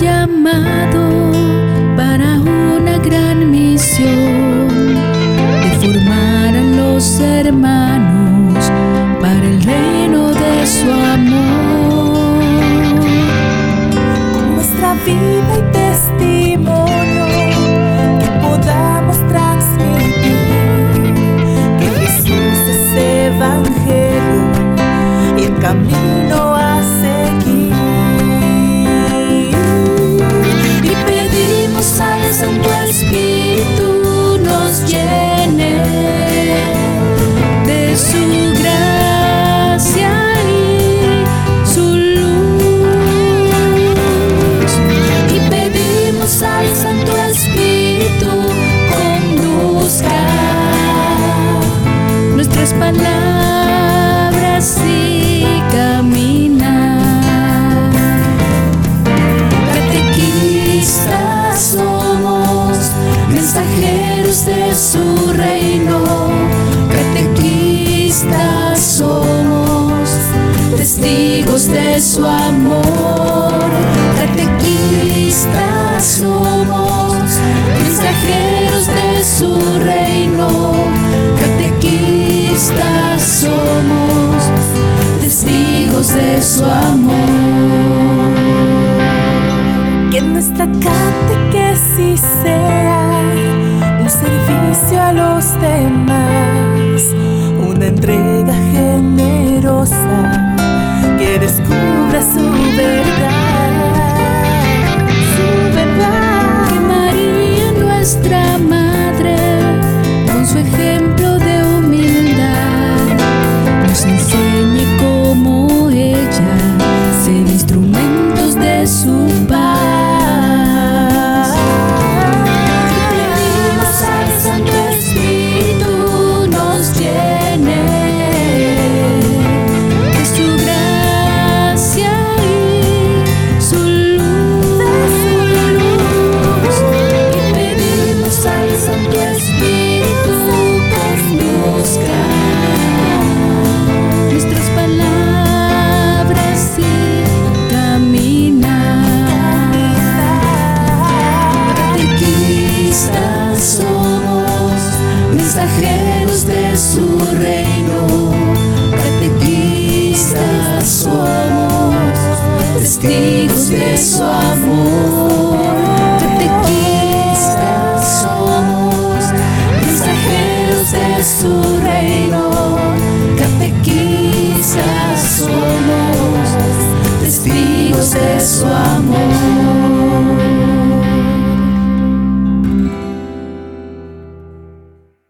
llamado para una gran misión de formar a los hermanos para el reino de su amor. Palabras y caminar. Catequistas somos, mensajeros de su reino. Catequistas somos, testigos de su amor. Catequistas Somos, testigos de su amor. Que nuestra catequesis sea mensajeros de su reino. Catequistas somos, testigos de su amor. Catequistas somos, mensajeros de su